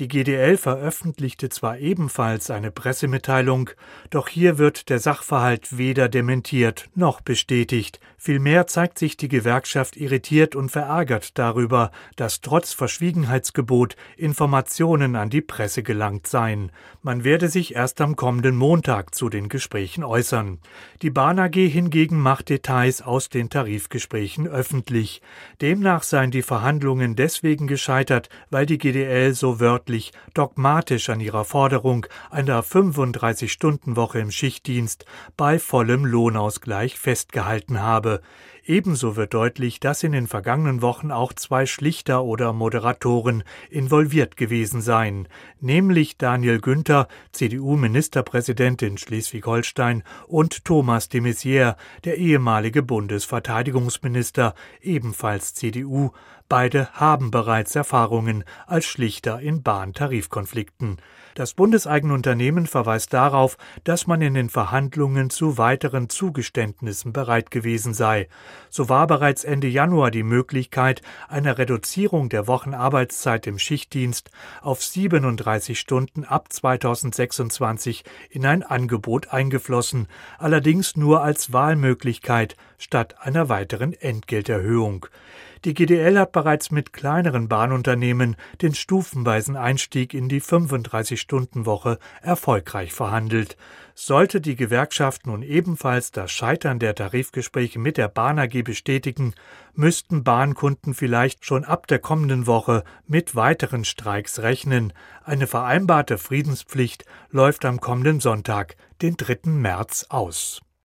Die GDL veröffentlichte zwar ebenfalls eine Pressemitteilung, doch hier wird der Sachverhalt weder dementiert noch bestätigt. Vielmehr zeigt sich die Gewerkschaft irritiert und verärgert darüber, dass trotz Verschwiegenheitsgebot Informationen an die Presse gelangt seien. Man werde sich erst am kommenden Montag zu den Gesprächen äußern. Die Bahn AG hingegen macht Details aus den Tarifgesprächen öffentlich. Demnach seien die Verhandlungen deswegen gescheitert, weil die GDL so wörtlich wörtlich dogmatisch an ihrer Forderung einer 35-Stunden-Woche im Schichtdienst bei vollem Lohnausgleich festgehalten habe. Ebenso wird deutlich, dass in den vergangenen Wochen auch zwei Schlichter oder Moderatoren involviert gewesen seien, nämlich Daniel Günther, CDU-Ministerpräsident in Schleswig-Holstein, und Thomas de Maizière, der ehemalige Bundesverteidigungsminister, ebenfalls CDU. Beide haben bereits Erfahrungen als Schlichter in Bahntarifkonflikten. Das bundeseigene Unternehmen verweist darauf, dass man in den Verhandlungen zu weiteren Zugeständnissen bereit gewesen sei. So war bereits Ende Januar die Möglichkeit einer Reduzierung der Wochenarbeitszeit im Schichtdienst auf 37 Stunden ab 2026 in ein Angebot eingeflossen, allerdings nur als Wahlmöglichkeit statt einer weiteren Entgelterhöhung. Die GDL hat bereits mit kleineren Bahnunternehmen den stufenweisen Einstieg in die 35-Stunden-Woche erfolgreich verhandelt. Sollte die Gewerkschaft nun ebenfalls das Scheitern der Tarifgespräche mit der Bahn AG bestätigen, müssten Bahnkunden vielleicht schon ab der kommenden Woche mit weiteren Streiks rechnen. Eine vereinbarte Friedenspflicht läuft am kommenden Sonntag, den 3. März, aus.